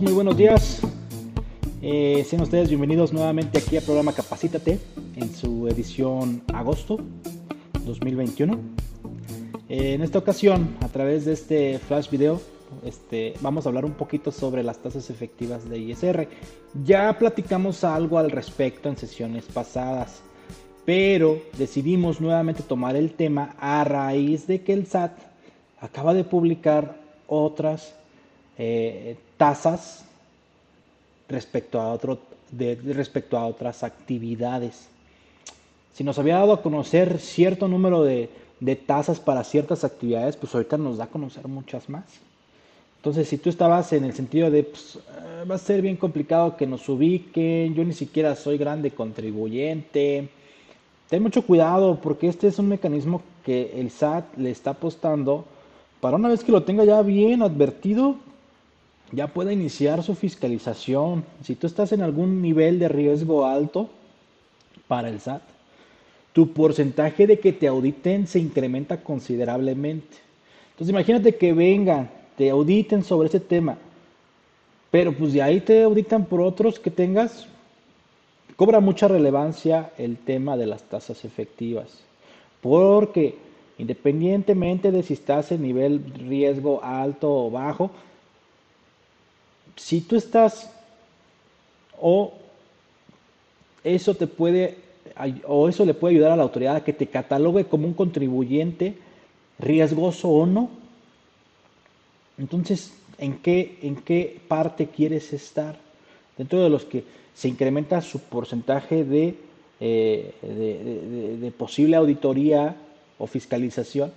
muy buenos días. Eh, sean ustedes bienvenidos nuevamente aquí al programa Capacítate en su edición agosto 2021. Eh, en esta ocasión, a través de este flash video, este, vamos a hablar un poquito sobre las tasas efectivas de ISR. Ya platicamos algo al respecto en sesiones pasadas, pero decidimos nuevamente tomar el tema a raíz de que el SAT acaba de publicar otras eh, tasas respecto a, otro, respecto a otras actividades. Si nos había dado a conocer cierto número de, de tasas para ciertas actividades, pues ahorita nos da a conocer muchas más. Entonces, si tú estabas en el sentido de, pues, eh, va a ser bien complicado que nos ubiquen, yo ni siquiera soy grande contribuyente, ten mucho cuidado porque este es un mecanismo que el SAT le está apostando para una vez que lo tenga ya bien advertido, ya pueda iniciar su fiscalización. Si tú estás en algún nivel de riesgo alto para el SAT, tu porcentaje de que te auditen se incrementa considerablemente. Entonces imagínate que vengan, te auditen sobre ese tema, pero pues de ahí te auditan por otros que tengas, cobra mucha relevancia el tema de las tasas efectivas, porque independientemente de si estás en nivel riesgo alto o bajo, si tú estás o eso te puede o eso le puede ayudar a la autoridad a que te catalogue como un contribuyente riesgoso o no. Entonces, ¿en qué, en qué parte quieres estar? Dentro de los que se incrementa su porcentaje de, eh, de posible auditoría o fiscalización,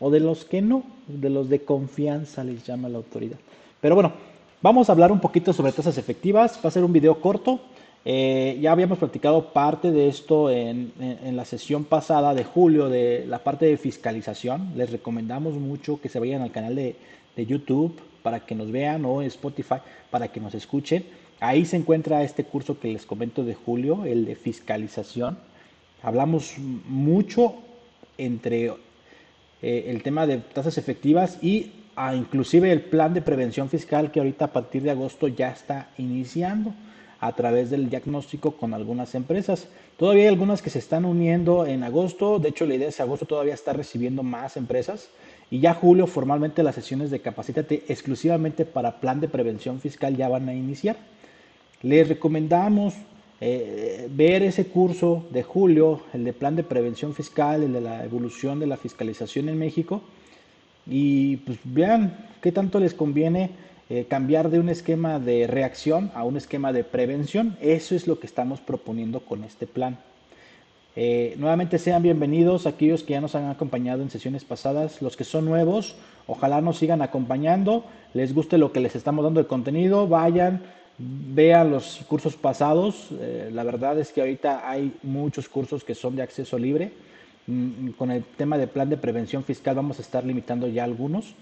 o de los que no, de los de confianza les llama la autoridad. Pero bueno, Vamos a hablar un poquito sobre tasas efectivas. Va a ser un video corto. Eh, ya habíamos platicado parte de esto en, la sesión pasada de julio de la parte de fiscalización. Les recomendamos mucho que se vayan al canal de, YouTube para que nos vean o Spotify para que nos escuchen. Ahí se encuentra este curso que les comento de julio, el de fiscalización. Hablamos mucho entre eh, el tema de tasas efectivas y inclusive el plan de prevención fiscal que ahorita a partir de agosto ya está iniciando a través del diagnóstico con algunas empresas. Todavía hay algunas que se están uniendo en agosto, de hecho la idea es que agosto todavía está recibiendo más empresas y ya julio formalmente las sesiones de Capacítate exclusivamente para plan de prevención fiscal ya van a iniciar. Les recomendamos eh, ver ese curso de julio, el de plan de prevención fiscal, el de la evolución de la fiscalización en México y pues vean qué tanto les conviene eh, cambiar de un esquema de reacción a un esquema de prevención. Eso es lo que estamos proponiendo con este plan. Eh, nuevamente sean bienvenidos aquellos que ya nos han acompañado en sesiones pasadas, los que son nuevos, ojalá nos sigan acompañando, les guste lo que les estamos dando de contenido, vayan, vean los cursos pasados, eh, la verdad es que ahorita hay muchos cursos que son de acceso libre, con el tema de plan de prevención fiscal vamos a estar limitando ya algunos,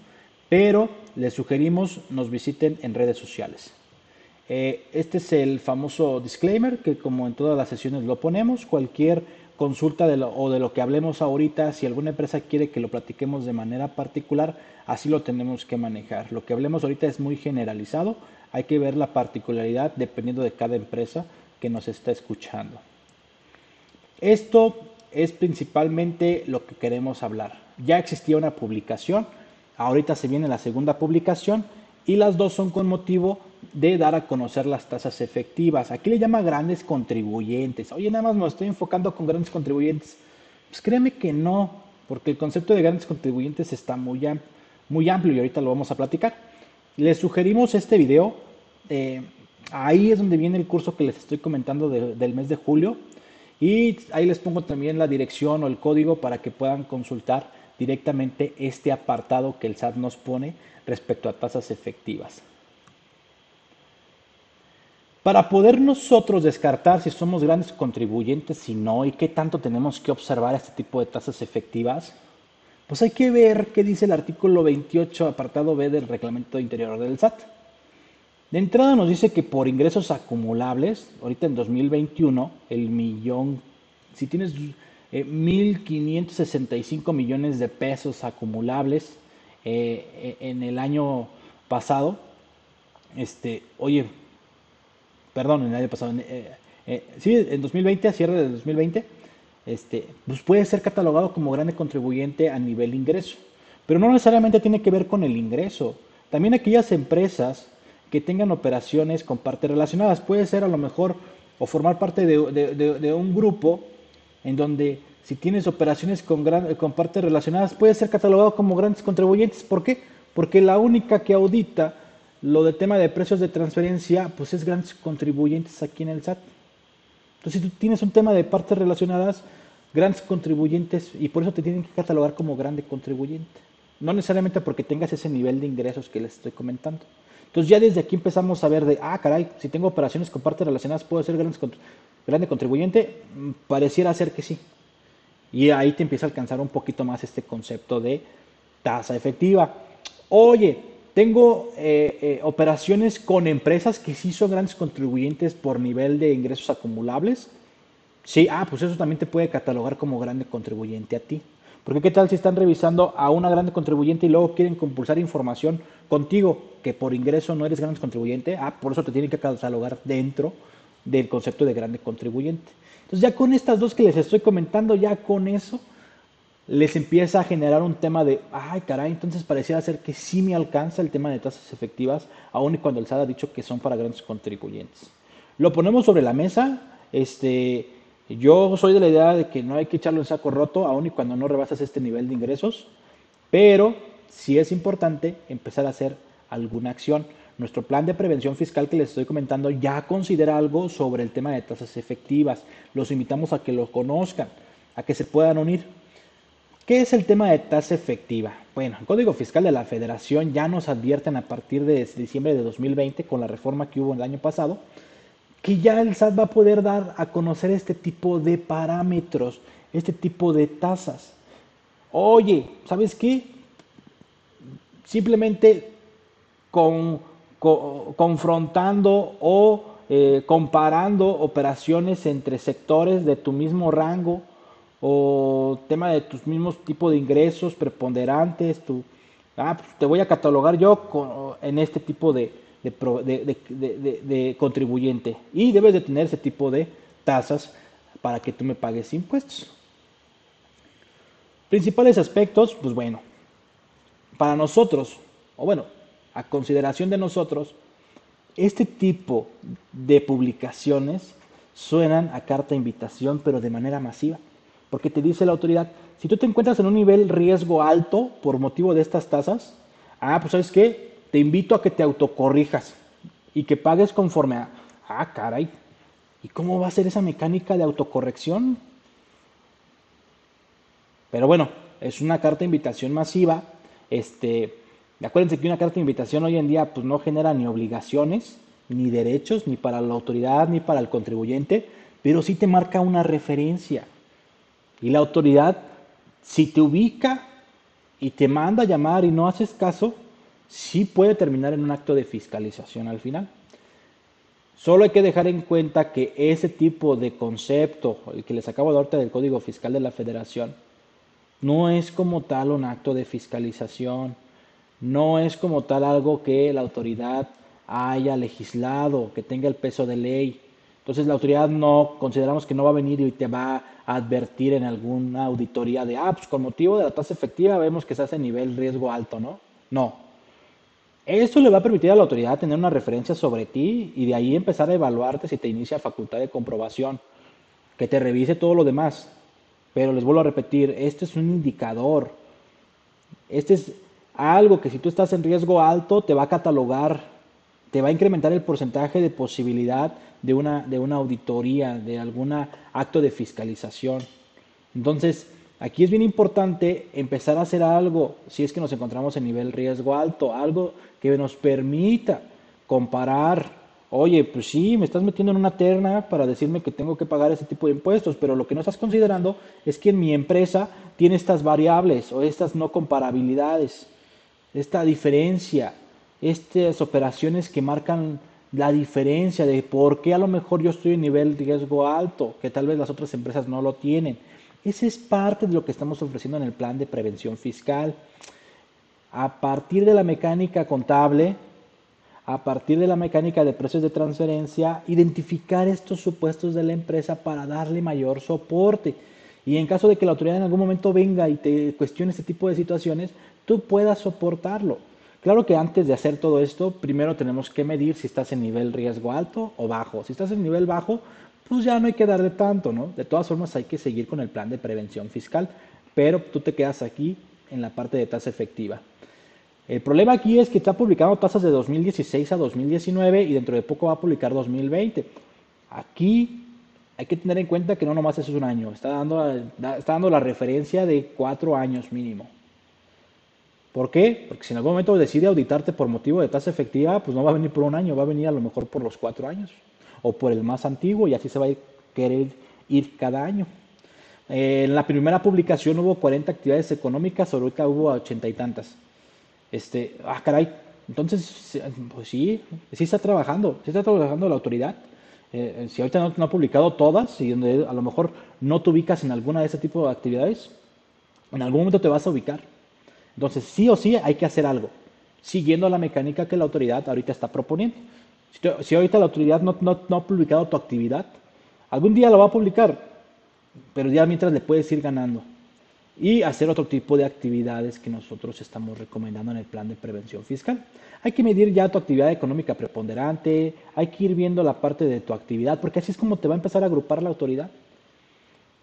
pero les sugerimos nos visiten en redes sociales. Eh, este es el famoso disclaimer que como en todas las sesiones lo ponemos, cualquier consulta de lo, o de lo que hablemos ahorita, si alguna empresa quiere que lo platiquemos de manera particular, así lo tenemos que manejar. Lo que hablemos ahorita es muy generalizado, hay que ver la particularidad dependiendo de cada empresa que nos está escuchando. Esto es principalmente lo que queremos hablar. Ya existía una publicación, ahorita se viene la segunda publicación y las dos son con motivo de dar a conocer las tasas efectivas. Aquí le llama grandes contribuyentes. Oye, nada más me estoy enfocando con grandes contribuyentes. Pues créeme que no, porque el concepto de grandes contribuyentes está muy, amplio y ahorita lo vamos a platicar. Les sugerimos este video. Eh, ahí es donde viene el curso que les estoy comentando del mes de julio. Y ahí les pongo también la dirección o el código para que puedan consultar directamente este apartado que el SAT nos pone respecto a tasas efectivas. Para poder nosotros descartar si somos grandes contribuyentes, si no, y qué tanto tenemos que observar este tipo de tasas efectivas, pues hay que ver qué dice el artículo 28, apartado B del reglamento interior del SAT. De entrada nos dice que por ingresos acumulables, ahorita en 2021, el millón, si tienes 1.565 eh, millones de pesos acumulables eh, en el año pasado, este, oye, perdón, en el año pasado, eh, eh, sí, en 2020, a cierre de 2020, este, pues puede ser catalogado como grande contribuyente a nivel ingreso. Pero no necesariamente tiene que ver con el ingreso. También aquellas empresas que tengan operaciones con partes relacionadas. Puede ser a lo mejor o formar parte de, un grupo en donde si tienes operaciones con, con partes relacionadas puede ser catalogado como grandes contribuyentes. ¿Por qué? Porque la única que audita lo del tema de precios de transferencia pues es grandes contribuyentes aquí en el SAT. Entonces si tú tienes un tema de partes relacionadas, grandes contribuyentes y por eso te tienen que catalogar como grande contribuyente. No necesariamente porque tengas ese nivel de ingresos que les estoy comentando. Entonces ya desde aquí empezamos a ver de, ah, caray, si tengo operaciones con partes relacionadas, ¿puedo ser grande contribuyente? Mm, pareciera ser que sí. Y ahí te empieza a alcanzar un poquito más este concepto de tasa efectiva. Oye, tengo eh, eh, operaciones con empresas que sí son grandes contribuyentes por nivel de ingresos acumulables. Sí, ah, pues eso también te puede catalogar como grande contribuyente a ti. Porque qué tal si están revisando a una grande contribuyente y luego quieren compulsar información contigo que por ingreso no eres grande contribuyente? Ah, por eso te tienen que catalogar dentro del concepto de grande contribuyente. Entonces ya con estas dos que les estoy comentando, ya con eso les empieza a generar un tema de, ay caray, entonces pareciera ser que sí me alcanza el tema de tasas efectivas, aun y cuando el SAT ha dicho que son para grandes contribuyentes. Lo ponemos sobre la mesa, este, yo soy de la idea de que no hay que echarlo en saco roto, aun y cuando no rebasas este nivel de ingresos, pero sí es importante empezar a hacer alguna acción. Nuestro plan de prevención fiscal que les estoy comentando ya considera algo sobre el tema de tasas efectivas. Los invitamos a que lo conozcan, a que se puedan unir. ¿Qué es el tema de tasa efectiva? Bueno, el Código Fiscal de la Federación ya nos advierten a partir de diciembre de 2020 con la reforma que hubo el año pasado que ya el SAT va a poder dar a conocer este tipo de parámetros, este tipo de tasas. Oye, ¿sabes qué? Simplemente con, confrontando o eh, comparando operaciones entre sectores de tu mismo rango o tema de tus mismos tipos de ingresos preponderantes, tu, ah, pues te voy a catalogar yo en este tipo de, de, contribuyente y debes de tener ese tipo de tasas para que tú me pagues impuestos. Principales aspectos, pues bueno, para nosotros, o bueno, a consideración de nosotros, este tipo de publicaciones suenan a carta invitación, pero de manera masiva, porque te dice la autoridad, si tú te encuentras en un nivel riesgo alto por motivo de estas tasas, ah, pues sabes qué, te invito a que te autocorrijas y que pagues conforme a, ah, caray, ¿y cómo va a ser esa mecánica de autocorrección? Pero bueno, es una carta de invitación masiva. Este, acuérdense que una carta de invitación hoy en día pues, no genera ni obligaciones, ni derechos, ni para la autoridad, ni para el contribuyente, pero sí te marca una referencia. Y la autoridad, si te ubica y te manda a llamar y no haces caso, sí puede terminar en un acto de fiscalización al final. Solo hay que dejar en cuenta que ese tipo de concepto, el que les acabo de dar del Código Fiscal de la Federación, no es como tal un acto de fiscalización, no es como tal algo que la autoridad haya legislado, que tenga el peso de ley. Entonces la autoridad no, consideramos que no va a venir y te va a advertir en alguna auditoría de, ah, pues con motivo de la tasa efectiva vemos que se hace nivel riesgo alto, ¿no? No, esto le va a permitir a la autoridad tener una referencia sobre ti y de ahí empezar a evaluarte si te inicia facultad de comprobación, que te revise todo lo demás. Pero les vuelvo a repetir, este es un indicador. Este es algo que si tú estás en riesgo alto te va a catalogar, te va a incrementar el porcentaje de posibilidad de una, de una auditoría, de algún acto de fiscalización. Entonces, Aquí es bien importante empezar a hacer algo, si es que nos encontramos en nivel riesgo alto, algo que nos permita comparar, oye, pues sí, me estás metiendo en una terna para decirme que tengo que pagar ese tipo de impuestos, pero lo que no estás considerando es que en mi empresa tiene estas variables o estas no comparabilidades, esta diferencia, estas operaciones que marcan la diferencia de por qué a lo mejor yo estoy en nivel riesgo alto, que tal vez las otras empresas no lo tienen. Ese es parte de lo que estamos ofreciendo en el plan de prevención fiscal. A partir de la mecánica contable, a partir de la mecánica de precios de transferencia, identificar estos supuestos de la empresa para darle mayor soporte. Y en caso de que la autoridad en algún momento venga y te cuestione este tipo de situaciones, tú puedas soportarlo. Claro que antes de hacer todo esto, primero tenemos que medir si estás en nivel riesgo alto o bajo. Si estás en nivel bajo, pues ya no hay que dar de tanto, ¿no? De todas formas hay que seguir con el plan de prevención fiscal, pero tú te quedas aquí en la parte de tasa efectiva. El problema aquí es que está publicando tasas de 2016 a 2019 y dentro de poco va a publicar 2020. Aquí hay que tener en cuenta que no nomás eso es un año, está dando, está dando la referencia de cuatro años mínimo. ¿Por qué? Porque si en algún momento decide auditarte por motivo de tasa efectiva, pues no va a venir por un año, va a venir a lo mejor por los cuatro años o por el más antiguo y así se va a querer ir cada año. Eh, en la primera publicación hubo 40 actividades económicas, ahorita hubo ochenta y tantas. Este, ah, caray, entonces, pues sí, sí está trabajando, sí está trabajando la autoridad. Eh, si ahorita no, ha publicado todas y donde a lo mejor no te ubicas en alguna de ese tipo de actividades, en algún momento te vas a ubicar. Entonces, sí o sí hay que hacer algo, siguiendo la mecánica que la autoridad ahorita está proponiendo. Si, ahorita la autoridad no, ha publicado tu actividad, algún día lo va a publicar, pero ya mientras le puedes ir ganando y hacer otro tipo de actividades que nosotros estamos recomendando en el plan de prevención fiscal. Hay que medir ya tu actividad económica preponderante, hay que ir viendo la parte de tu actividad, porque así es como te va a empezar a agrupar la autoridad.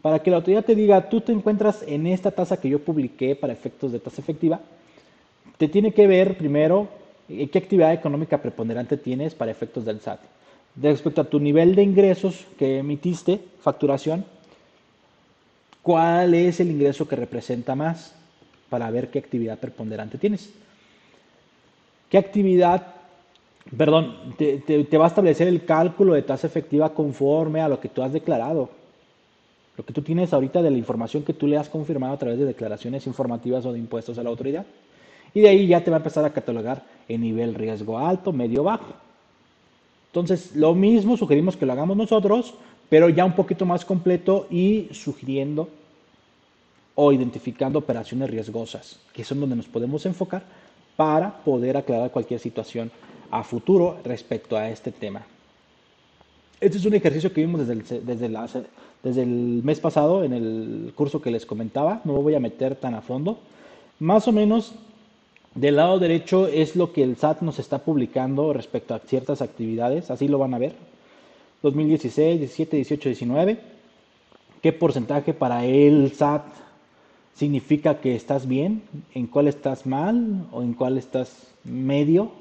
Para que la autoridad te diga, tú te encuentras en esta tasa que yo publiqué para efectos de tasa efectiva, te tiene que ver primero qué actividad económica preponderante tienes para efectos del SAT. Respecto a tu nivel de ingresos que emitiste, facturación, ¿cuál es el ingreso que representa más para ver qué actividad preponderante tienes? ¿Qué actividad, perdón, te, te va a establecer el cálculo de tasa efectiva conforme a lo que tú has declarado? Lo que tú tienes ahorita de la información que tú le has confirmado a través de declaraciones informativas o de impuestos a la autoridad. Y de ahí ya te va a empezar a catalogar en nivel riesgo alto, medio, bajo. Entonces, lo mismo sugerimos que lo hagamos nosotros, pero ya un poquito más completo y sugiriendo o identificando operaciones riesgosas, que son donde nos podemos enfocar para poder aclarar cualquier situación a futuro respecto a este tema. Este es un ejercicio que vimos desde desde, desde el mes pasado en el curso que les comentaba, no me voy a meter tan a fondo. Más o menos del lado derecho es lo que el SAT nos está publicando respecto a ciertas actividades, así lo van a ver. 2016, 17, 18, 19. ¿Qué porcentaje para el SAT significa que estás bien? ¿En cuál estás mal? ¿O en cuál estás medio?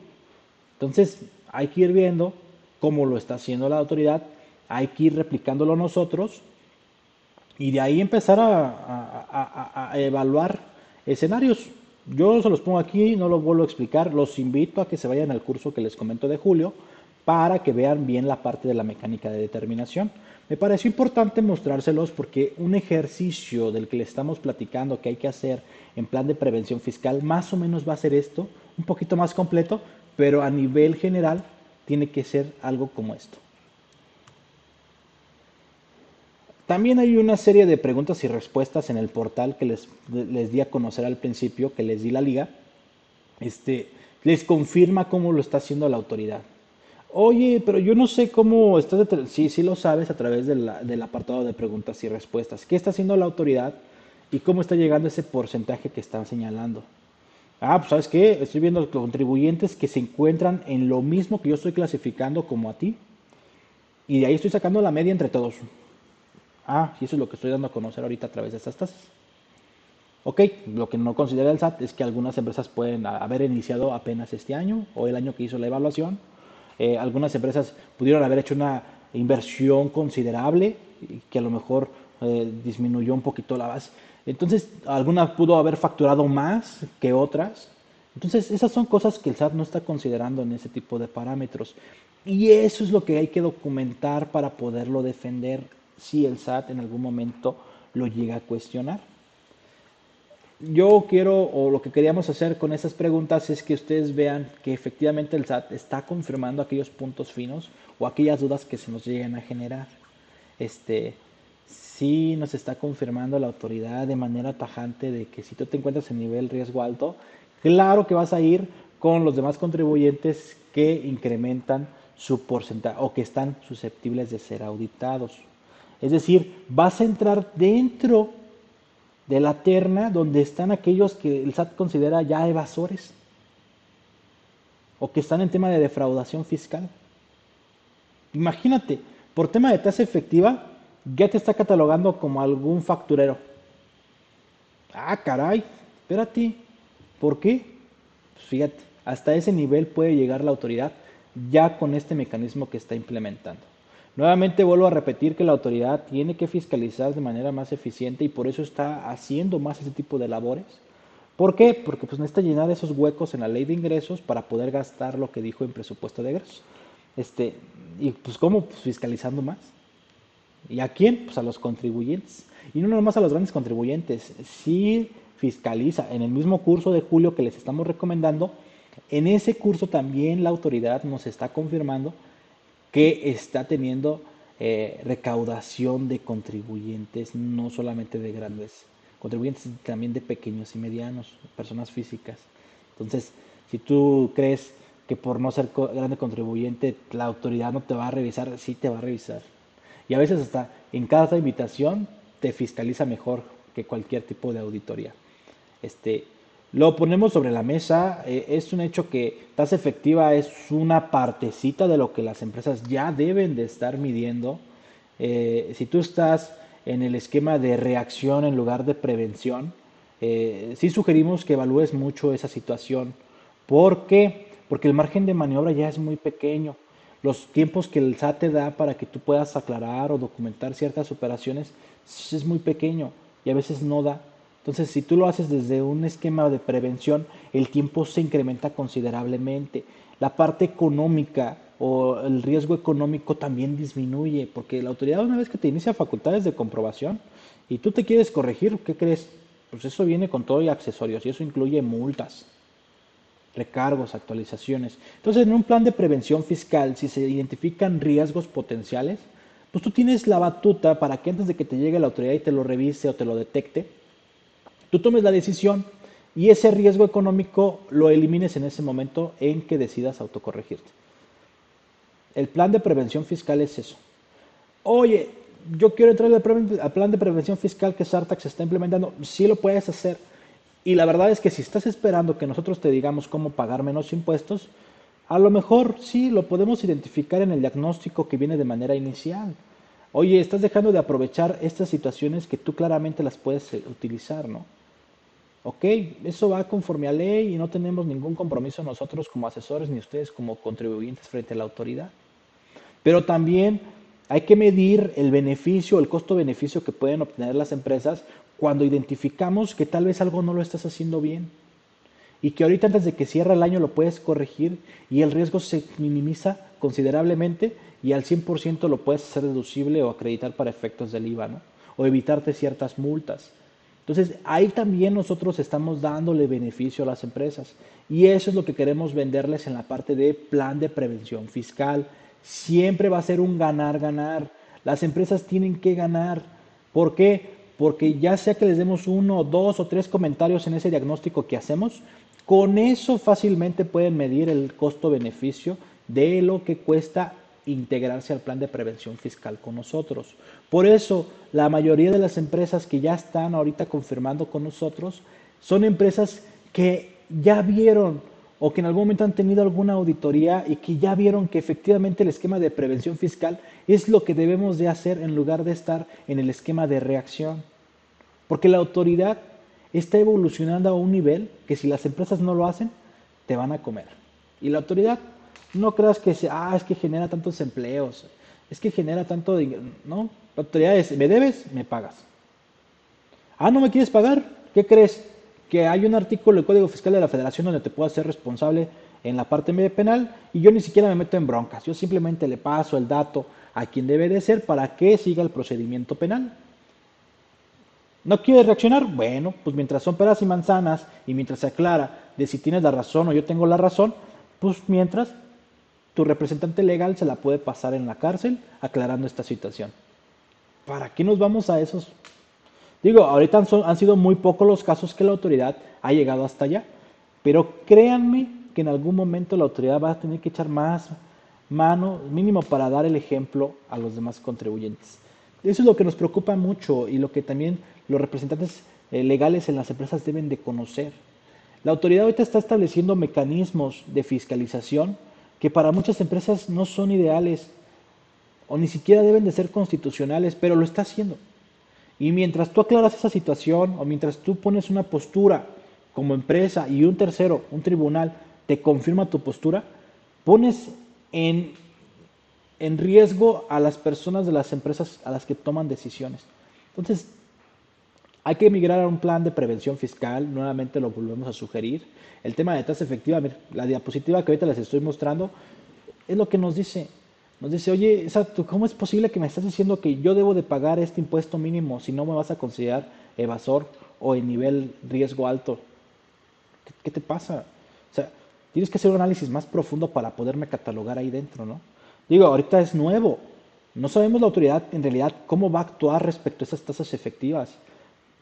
Entonces hay que ir viendo cómo lo está haciendo la autoridad, hay que ir replicándolo nosotros y de ahí empezar a, a evaluar escenarios. Yo se los pongo aquí, no los vuelvo a explicar, los invito a que se vayan al curso que les comento de julio para que vean bien la parte de la mecánica de determinación. Me pareció importante mostrárselos porque un ejercicio del que le estamos platicando que hay que hacer en plan de prevención fiscal más o menos va a ser esto, un poquito más completo, pero a nivel general tiene que ser algo como esto. También hay una serie de preguntas y respuestas en el portal que les, les di a conocer al principio, que les di la liga. Este, les confirma cómo lo está haciendo la autoridad. Oye, pero yo no sé cómo estás. Sí, sí lo sabes a través del apartado de preguntas y respuestas. ¿Qué está haciendo la autoridad y cómo está llegando ese porcentaje que están señalando? Ah, pues sabes qué, estoy viendo los contribuyentes que se encuentran en lo mismo que yo estoy clasificando como a ti. Y de ahí estoy sacando la media entre todos. Ah, y eso es lo que estoy dando a conocer ahorita a través de estas tasas. Ok, lo que no considera el SAT es que algunas empresas pueden haber iniciado apenas este año o el año que hizo la evaluación. Eh, algunas empresas pudieron haber hecho una inversión considerable que a lo mejor eh, disminuyó un poquito la base. Entonces, algunas pudo haber facturado más que otras. Entonces, esas son cosas que el SAT no está considerando en ese tipo de parámetros. Y eso es lo que hay que documentar para poderlo defender si el SAT en algún momento lo llega a cuestionar. Yo quiero, o lo que queríamos hacer con esas preguntas es que ustedes vean que efectivamente el SAT está confirmando aquellos puntos finos o aquellas dudas que se nos lleguen a generar. Este, sí nos está confirmando la autoridad de manera tajante de que si tú te encuentras en nivel riesgo alto, claro que vas a ir con los demás contribuyentes que incrementan su porcentaje o que están susceptibles de ser auditados. Es decir, vas a entrar dentro de la terna donde están aquellos que el SAT considera ya evasores o que están en tema de defraudación fiscal. Imagínate, por tema de tasa efectiva, ya te está catalogando como algún facturero. Ah, caray, espérate, ¿por qué? Pues fíjate, hasta ese nivel puede llegar la autoridad ya con este mecanismo que está implementando. Nuevamente vuelvo a repetir que la autoridad tiene que fiscalizar de manera más eficiente y por eso está haciendo más ese tipo de labores. ¿Por qué? Porque pues necesita llenar esos huecos en la ley de ingresos para poder gastar lo que dijo en presupuesto de ingresos. Este, y pues cómo pues, fiscalizando más. ¿Y a quién? Pues a los contribuyentes. Y no nomás a los grandes contribuyentes, sí fiscaliza en el mismo curso de julio que les estamos recomendando, en ese curso también la autoridad nos está confirmando que está teniendo eh, recaudación de contribuyentes, no solamente de grandes contribuyentes, también de pequeños y medianos, personas físicas. Entonces, si tú crees que por no ser grande contribuyente la autoridad no te va a revisar, sí te va a revisar. Y a veces hasta en cada invitación te fiscaliza mejor que cualquier tipo de auditoría. Este, lo ponemos sobre la mesa, eh, es un hecho que tasa efectiva es una partecita de lo que las empresas ya deben de estar midiendo. Eh, si tú estás en el esquema de reacción en lugar de prevención, eh, sí sugerimos que evalúes mucho esa situación. ¿Por qué? Porque el margen de maniobra ya es muy pequeño. Los tiempos que el SAT te da para que tú puedas aclarar o documentar ciertas operaciones es muy pequeño y a veces no da. Entonces, si tú lo haces desde un esquema de prevención, el tiempo se incrementa considerablemente. La parte económica o el riesgo económico también disminuye, porque la autoridad una vez que te inicia facultades de comprobación y tú te quieres corregir, ¿qué crees? Pues eso viene con todo y accesorios y eso incluye multas, recargos, actualizaciones. Entonces, en un plan de prevención fiscal, si se identifican riesgos potenciales, pues tú tienes la batuta para que antes de que te llegue la autoridad y te lo revise o te lo detecte, tú tomes la decisión y ese riesgo económico lo elimines en ese momento en que decidas autocorregirte. El plan de prevención fiscal es eso. Oye, yo quiero entrar al plan de prevención fiscal que Sartax está implementando. Sí lo puedes hacer. Y la verdad es que si estás esperando que nosotros te digamos cómo pagar menos impuestos, a lo mejor sí lo podemos identificar en el diagnóstico que viene de manera inicial. Oye, estás dejando de aprovechar estas situaciones que tú claramente las puedes eh, utilizar, ¿no? Ok, eso va conforme a ley y no tenemos ningún compromiso nosotros como asesores ni ustedes como contribuyentes frente a la autoridad. Pero también hay que medir el beneficio, el costo-beneficio que pueden obtener las empresas cuando identificamos que tal vez algo no lo estás haciendo bien y que ahorita antes de que cierre el año lo puedes corregir y el riesgo se minimiza considerablemente y al 100% lo puedes hacer deducible o acreditar para efectos del IVA, ¿no? O evitarte ciertas multas. Entonces, ahí también nosotros estamos dándole beneficio a las empresas. Y eso es lo que queremos venderles en la parte de plan de prevención fiscal. Siempre va a ser un ganar-ganar. Las empresas tienen que ganar. ¿Por qué? Porque ya sea que les demos uno, dos o tres comentarios en ese diagnóstico que hacemos, con eso fácilmente pueden medir el costo-beneficio de lo que cuesta integrarse al plan de prevención fiscal con nosotros. Por eso, la mayoría de las empresas que ya están ahorita confirmando con nosotros son empresas que ya vieron o que en algún momento han tenido alguna auditoría y que ya vieron que efectivamente el esquema de prevención fiscal es lo que debemos de hacer en lugar de estar en el esquema de reacción. Porque la autoridad está evolucionando a un nivel que si las empresas no lo hacen, te van a comer. Y la autoridad no creas que sea, ah, es que genera tantos empleos, es que genera tanto dinero. No, la autoridad es, me debes, me pagas. Ah, no me quieres pagar, ¿qué crees? Que hay un artículo del Código Fiscal de la Federación donde te puedo hacer responsable en la parte media penal y yo ni siquiera me meto en broncas, yo simplemente le paso el dato a quien debe de ser para que siga el procedimiento penal. ¿No quieres reaccionar? Bueno, pues mientras son peras y manzanas y mientras se aclara de si tienes la razón o yo tengo la razón, pues mientras tu representante legal se la puede pasar en la cárcel aclarando esta situación. ¿Para qué nos vamos a esos? Digo, ahorita han, sido muy pocos los casos que la autoridad ha llegado hasta allá, pero créanme que en algún momento la autoridad va a tener que echar más mano, mínimo para dar el ejemplo a los demás contribuyentes. Eso es lo que nos preocupa mucho y lo que también los representantes eh, legales en las empresas deben de conocer. La autoridad ahorita está estableciendo mecanismos de fiscalización que para muchas empresas no son ideales o ni siquiera deben de ser constitucionales, pero lo está haciendo. Y mientras tú aclaras esa situación o mientras tú pones una postura como empresa y un tercero, un tribunal, te confirma tu postura, pones en, en riesgo a las personas de las empresas a las que toman decisiones. Entonces, hay que emigrar a un plan de prevención fiscal, nuevamente lo volvemos a sugerir. El tema de tasa efectiva, la diapositiva que ahorita les estoy mostrando, es lo que nos dice. Nos dice, oye, ¿cómo es posible que me estás diciendo que yo debo de pagar este impuesto mínimo si no me vas a considerar evasor o en nivel riesgo alto? ¿Qué, te pasa? O sea, tienes que hacer un análisis más profundo para poderme catalogar ahí dentro, ¿no? Digo, ahorita es nuevo. No sabemos la autoridad en realidad cómo va a actuar respecto a esas tasas efectivas.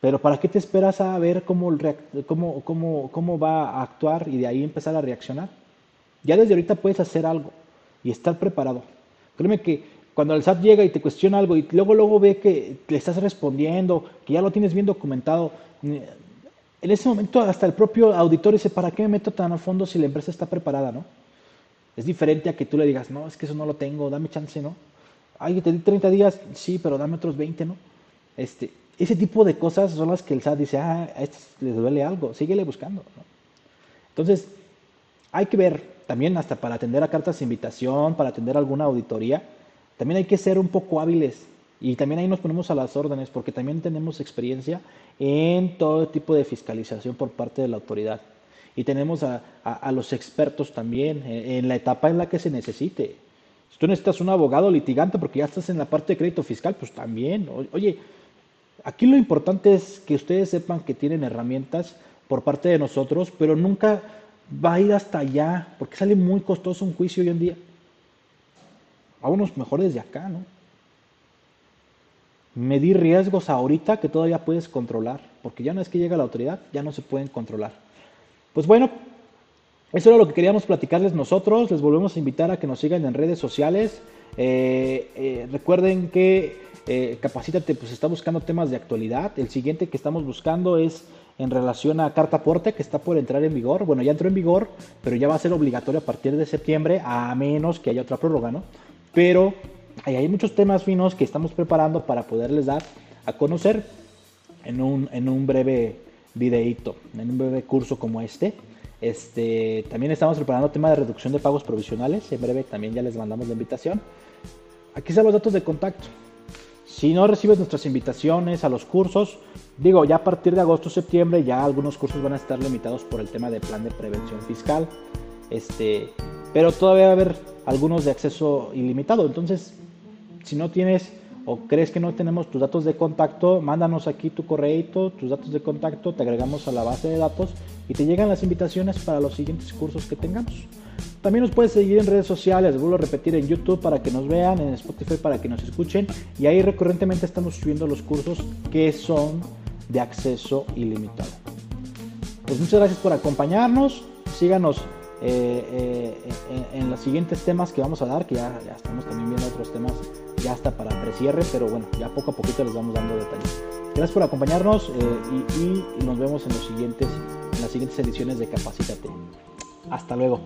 Pero ¿para qué te esperas a ver cómo, cómo, cómo, cómo va a actuar y de ahí empezar a reaccionar? Ya desde ahorita puedes hacer algo y estar preparado. Créeme que cuando el SAT llega y te cuestiona algo y luego luego ve que le estás respondiendo, que ya lo tienes bien documentado, en ese momento hasta el propio auditor dice, ¿para qué me meto tan a fondo si la empresa está preparada, no? Es diferente a que tú le digas, no, es que eso no lo tengo, dame chance, ¿no? Ay, te di 30 días, sí, pero dame otros 20, ¿no? Este, ese tipo de cosas son las que el SAT dice, ah, a este le duele algo, síguele buscando. Entonces, hay que ver también hasta para atender a cartas de invitación, para atender alguna auditoría, también hay que ser un poco hábiles y también ahí nos ponemos a las órdenes porque también tenemos experiencia en todo tipo de fiscalización por parte de la autoridad. Y tenemos a, los expertos también en, en, la etapa en la que se necesite. Si tú necesitas un abogado litigante porque ya estás en la parte de crédito fiscal, pues también. Oye, Aquí lo importante es que ustedes sepan que tienen herramientas por parte de nosotros, pero nunca va a ir hasta allá, porque sale muy costoso un juicio hoy en día. Vámonos mejor desde acá, ¿no? Medir riesgos ahorita que todavía puedes controlar, porque ya no es que llega la autoridad, ya no se pueden controlar. Pues bueno, eso era lo que queríamos platicarles nosotros. Les volvemos a invitar a que nos sigan en redes sociales. Eh, eh, recuerden que eh, Capacítate pues está buscando temas de actualidad. El siguiente que estamos buscando es en relación a Carta Aporte, que está por entrar en vigor. Bueno, ya entró en vigor, pero ya va a ser obligatorio a partir de septiembre, a menos que haya otra prórroga, ¿no? Pero hay muchos temas finos que estamos preparando para poderles dar a conocer en un, en un breve videíto, en un breve curso como este. Este, también estamos preparando tema de reducción de pagos provisionales. En breve también ya les mandamos la invitación. Aquí están los datos de contacto. Si no recibes nuestras invitaciones a los cursos, digo, ya a partir de agosto, septiembre, ya algunos cursos van a estar limitados por el tema de plan de prevención fiscal. Este, pero todavía va a haber algunos de acceso ilimitado. Entonces, si no tienes o crees que no tenemos tus datos de contacto, mándanos aquí tu correo, tus datos de contacto, te agregamos a la base de datos y te llegan las invitaciones para los siguientes cursos que tengamos. También nos puedes seguir en redes sociales, vuelvo a repetir en YouTube para que nos vean, en Spotify para que nos escuchen y ahí recurrentemente estamos subiendo los cursos que son de acceso ilimitado. Pues muchas gracias por acompañarnos, síganos eh, eh, en, los siguientes temas que vamos a dar, que ya, estamos también viendo otros temas ya hasta para precierre, pero bueno, ya poco a poquito les vamos dando detalles. Gracias por acompañarnos eh, y, nos vemos en, en las siguientes ediciones de Capacítate. Hasta luego.